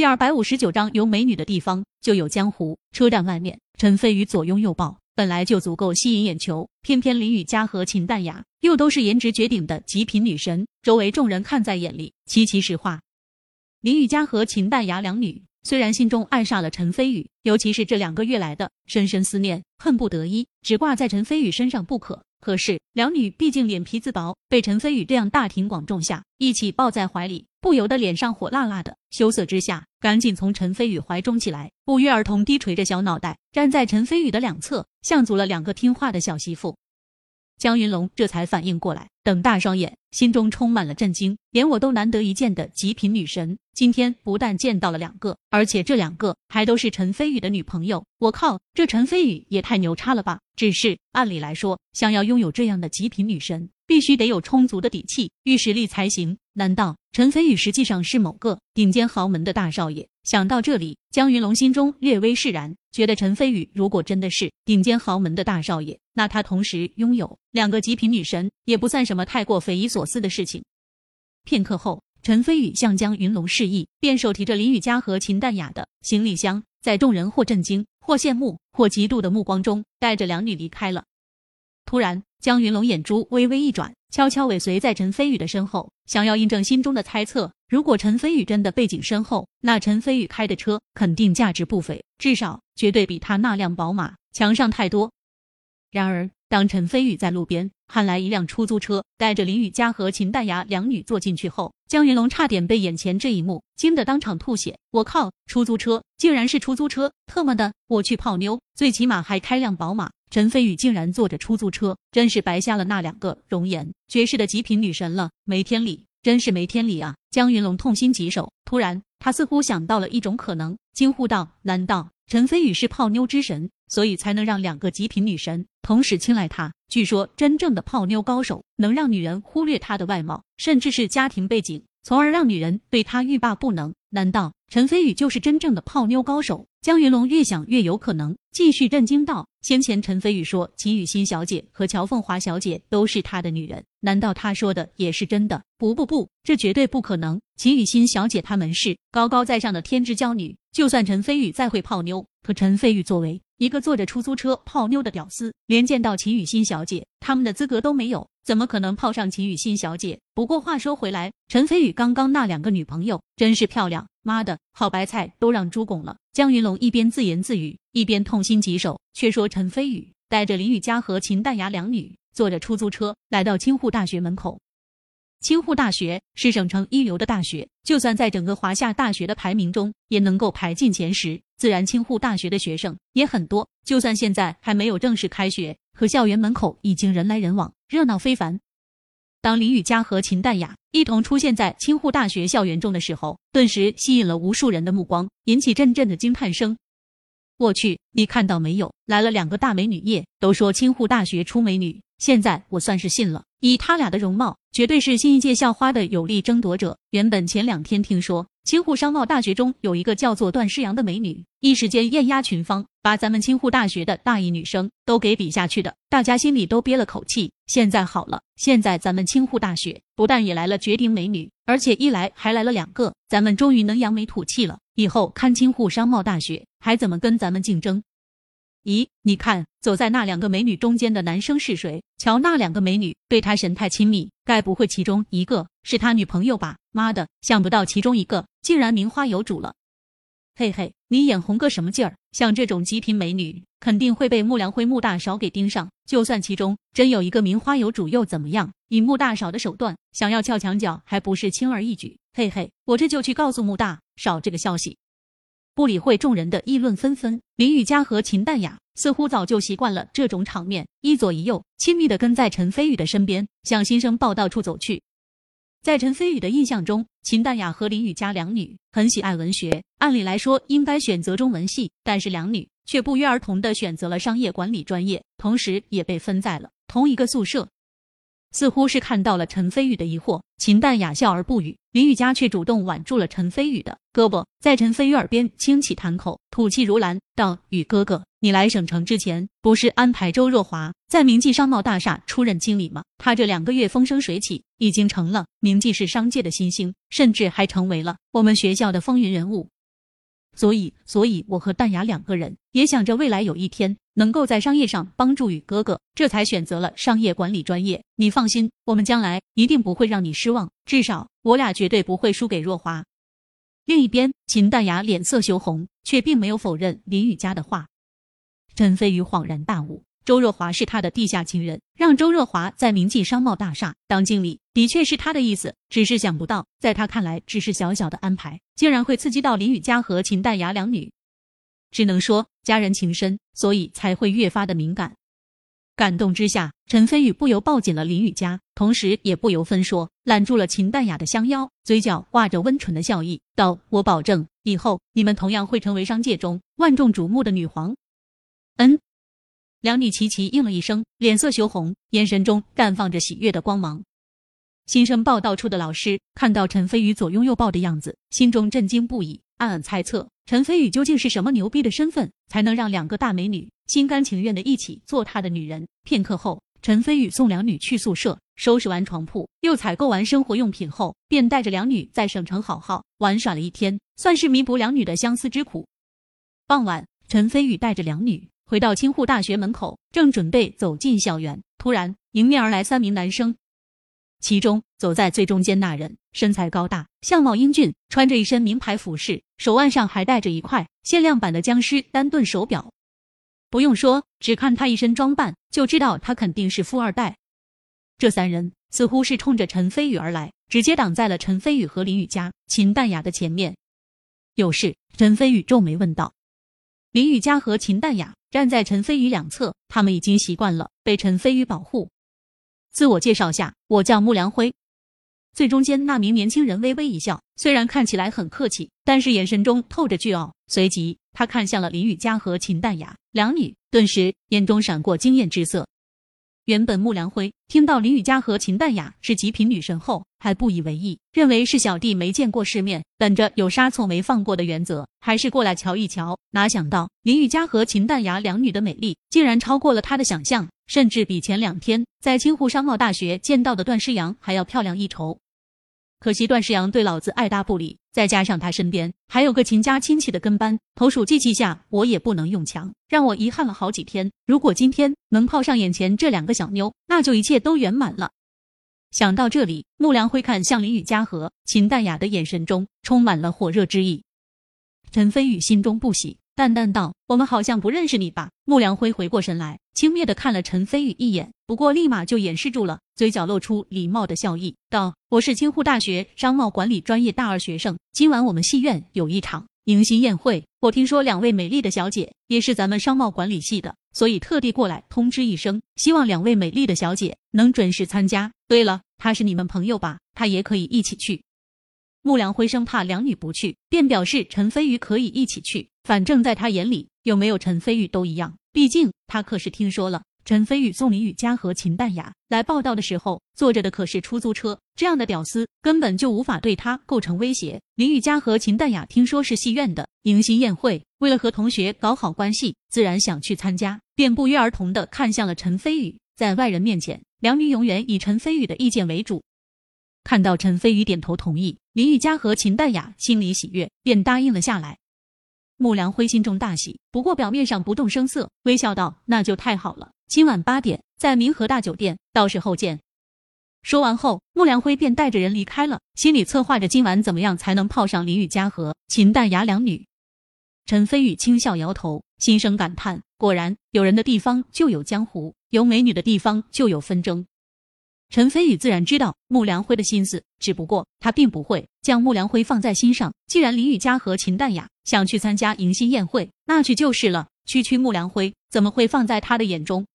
第二百五十九章，有美女的地方就有江湖。车站外面，陈飞宇左拥右抱，本来就足够吸引眼球，偏偏林雨佳和秦淡雅又都是颜值绝顶的极品女神，周围众人看在眼里，齐齐石化。林雨佳和秦淡雅两女虽然心中爱上了陈飞宇，尤其是这两个月来的深深思念，恨不得一直挂在陈飞宇身上不可。可是两女毕竟脸皮子薄，被陈飞宇这样大庭广众下一起抱在怀里，不由得脸上火辣辣的，羞涩之下，赶紧从陈飞宇怀中起来，不约而同低垂着小脑袋，站在陈飞宇的两侧，像足了两个听话的小媳妇。江云龙这才反应过来，瞪大双眼，心中充满了震惊。连我都难得一见的极品女神，今天不但见到了两个，而且这两个还都是陈飞宇的女朋友。我靠，这陈飞宇也太牛叉了吧！只是按理来说，想要拥有这样的极品女神，必须得有充足的底气与实力才行。难道陈飞宇实际上是某个顶尖豪门的大少爷？想到这里，江云龙心中略微释然，觉得陈飞宇如果真的是顶尖豪门的大少爷，那他同时拥有两个极品女神，也不算什么太过匪夷所所思的事情。片刻后，陈飞宇向江云龙示意，便手提着林雨佳和秦淡雅的行李箱，在众人或震惊、或羡慕、或嫉妒的目光中，带着两女离开了。突然，江云龙眼珠微微一转，悄悄尾随在陈飞宇的身后，想要印证心中的猜测。如果陈飞宇真的背景深厚，那陈飞宇开的车肯定价值不菲，至少绝对比他那辆宝马强上太多。然而，当陈飞宇在路边喊来一辆出租车，带着林雨佳和秦淡雅两女坐进去后，江云龙差点被眼前这一幕惊得当场吐血。我靠，出租车竟然是出租车！特么的，我去泡妞，最起码还开辆宝马。陈飞宇竟然坐着出租车，真是白瞎了那两个容颜绝世的极品女神了，没天理！真是没天理啊！江云龙痛心疾首。突然，他似乎想到了一种可能，惊呼道：“难道陈飞宇是泡妞之神，所以才能让两个极品女神同时青睐他？据说，真正的泡妞高手能让女人忽略他的外貌，甚至是家庭背景，从而让女人对他欲罢不能。难道陈飞宇就是真正的泡妞高手？”江云龙越想越有可能，继续震惊道：“先前陈飞宇说秦雨欣小姐和乔凤华小姐都是他的女人，难道他说的也是真的？不不不，这绝对不可能！秦雨欣小姐她们是高高在上的天之娇女，就算陈飞宇再会泡妞，可陈飞宇作为一个坐着出租车泡妞的屌丝，连见到秦雨欣小姐他们的资格都没有。”怎么可能泡上秦雨欣小姐？不过话说回来，陈飞宇刚刚那两个女朋友真是漂亮，妈的好白菜都让猪拱了。江云龙一边自言自语，一边痛心疾首。却说陈飞宇带着林雨佳和秦淡雅两女坐着出租车来到清沪大学门口。清沪大学是省城一流的大学，就算在整个华夏大学的排名中也能够排进前十。自然，清沪大学的学生也很多。就算现在还没有正式开学。可校园门口已经人来人往，热闹非凡。当林雨佳和秦淡雅一同出现在青沪大学校园中的时候，顿时吸引了无数人的目光，引起阵阵的惊叹声。我去，你看到没有？来了两个大美女耶！都说青沪大学出美女，现在我算是信了。以他俩的容貌，绝对是新一届校花的有力争夺者。原本前两天听说。青沪商贸大学中有一个叫做段诗阳的美女，一时间艳压群芳，把咱们青沪大学的大一女生都给比下去的，大家心里都憋了口气。现在好了，现在咱们青沪大学不但也来了绝顶美女，而且一来还来了两个，咱们终于能扬眉吐气了。以后看青沪商贸大学还怎么跟咱们竞争？咦，你看，走在那两个美女中间的男生是谁？瞧那两个美女对他神态亲密，该不会其中一个是他女朋友吧？妈的，想不到其中一个竟然名花有主了。嘿嘿，你眼红个什么劲儿？像这种极品美女，肯定会被穆良辉穆大少给盯上。就算其中真有一个名花有主又怎么样？以穆大少的手段，想要撬墙角还不是轻而易举？嘿嘿，我这就去告诉穆大少这个消息。不理会众人的议论纷纷，林雨佳和秦淡雅似乎早就习惯了这种场面，一左一右亲密的跟在陈飞宇的身边，向新生报道处走去。在陈飞宇的印象中，秦淡雅和林雨佳两女很喜爱文学，按理来说应该选择中文系，但是两女却不约而同的选择了商业管理专业，同时也被分在了同一个宿舍。似乎是看到了陈飞宇的疑惑，秦淡雅笑而不语，林雨佳却主动挽住了陈飞宇的胳膊，在陈飞宇耳边轻启谈口，吐气如兰，道：“宇哥哥，你来省城之前，不是安排周若华在明记商贸大厦出任经理吗？他这两个月风生水起，已经成了明记市商界的新星，甚至还成为了我们学校的风云人物。”所以，所以我和淡雅两个人也想着未来有一天能够在商业上帮助雨哥哥，这才选择了商业管理专业。你放心，我们将来一定不会让你失望，至少我俩绝对不会输给若华。另一边，秦淡雅脸色羞红，却并没有否认林雨佳的话。陈飞宇恍然大悟。周若华是他的地下情人，让周若华在明记商贸大厦当经理，的确是他的意思。只是想不到，在他看来只是小小的安排，竟然会刺激到林雨佳和秦淡雅两女。只能说家人情深，所以才会越发的敏感。感动之下，陈飞宇不由抱紧了林雨佳，同时也不由分说揽住了秦淡雅的香腰，嘴角挂着温纯的笑意，道：“我保证，以后你们同样会成为商界中万众瞩目的女皇。”嗯。两女齐齐应了一声，脸色羞红，眼神中绽放着喜悦的光芒。新生报道处的老师看到陈飞宇左拥右抱的样子，心中震惊不已，暗暗猜测陈飞宇究竟是什么牛逼的身份，才能让两个大美女心甘情愿的一起做他的女人。片刻后，陈飞宇送两女去宿舍，收拾完床铺，又采购完生活用品后，便带着两女在省城好好玩耍了一天，算是弥补两女的相思之苦。傍晚，陈飞宇带着两女。回到清沪大学门口，正准备走进校园，突然迎面而来三名男生，其中走在最中间那人身材高大，相貌英俊，穿着一身名牌服饰，手腕上还戴着一块限量版的僵尸丹顿手表。不用说，只看他一身装扮就知道他肯定是富二代。这三人似乎是冲着陈飞宇而来，直接挡在了陈飞宇和林雨佳、秦淡雅的前面。有事？陈飞宇皱眉问道。林雨佳和秦淡雅。站在陈飞宇两侧，他们已经习惯了被陈飞宇保护。自我介绍下，我叫穆良辉。最中间那名年轻人微微一笑，虽然看起来很客气，但是眼神中透着倨傲。随即，他看向了林雨佳和秦淡雅两女，顿时眼中闪过惊艳之色。原本穆良辉听到林雨佳和秦淡雅是极品女神后，还不以为意，认为是小弟没见过世面，本着有杀错没放过的原则，还是过来瞧一瞧。哪想到林雨佳和秦淡雅两女的美丽，竟然超过了他的想象，甚至比前两天在青湖商贸大学见到的段诗阳还要漂亮一筹。可惜段世阳对老子爱答不理，再加上他身边还有个秦家亲戚的跟班，投鼠忌器下，我也不能用强，让我遗憾了好几天。如果今天能泡上眼前这两个小妞，那就一切都圆满了。想到这里，穆良辉看向林雨佳和秦淡雅的眼神中充满了火热之意。陈飞宇心中不喜。淡淡道：“我们好像不认识你吧？”穆良辉回过神来，轻蔑的看了陈飞宇一眼，不过立马就掩饰住了，嘴角露出礼貌的笑意，道：“我是京沪大学商贸管理专业大二学生，今晚我们戏院有一场迎新宴会，我听说两位美丽的小姐也是咱们商贸管理系的，所以特地过来通知一声，希望两位美丽的小姐能准时参加。对了，她是你们朋友吧？她也可以一起去。”穆良辉生怕两女不去，便表示陈飞宇可以一起去。反正，在他眼里，有没有陈飞宇都一样。毕竟，他可是听说了陈飞宇送林雨佳和秦淡雅来报道的时候，坐着的可是出租车。这样的屌丝根本就无法对他构成威胁。林雨佳和秦淡雅听说是戏院的迎新宴会，为了和同学搞好关系，自然想去参加，便不约而同的看向了陈飞宇。在外人面前，两女永远以陈飞宇的意见为主。看到陈飞宇点头同意，林雨佳和秦淡雅心里喜悦，便答应了下来。穆良辉心中大喜，不过表面上不动声色，微笑道：“那就太好了，今晚八点在明和大酒店，到时候见。”说完后，穆良辉便带着人离开了，心里策划着今晚怎么样才能泡上林雨佳和秦淡雅两女。陈飞宇轻笑摇头，心生感叹：果然，有人的地方就有江湖，有美女的地方就有纷争。陈飞宇自然知道穆良辉的心思，只不过他并不会将穆良辉放在心上。既然林雨佳和秦淡雅想去参加迎新宴会，那去就是了。区区穆良辉怎么会放在他的眼中？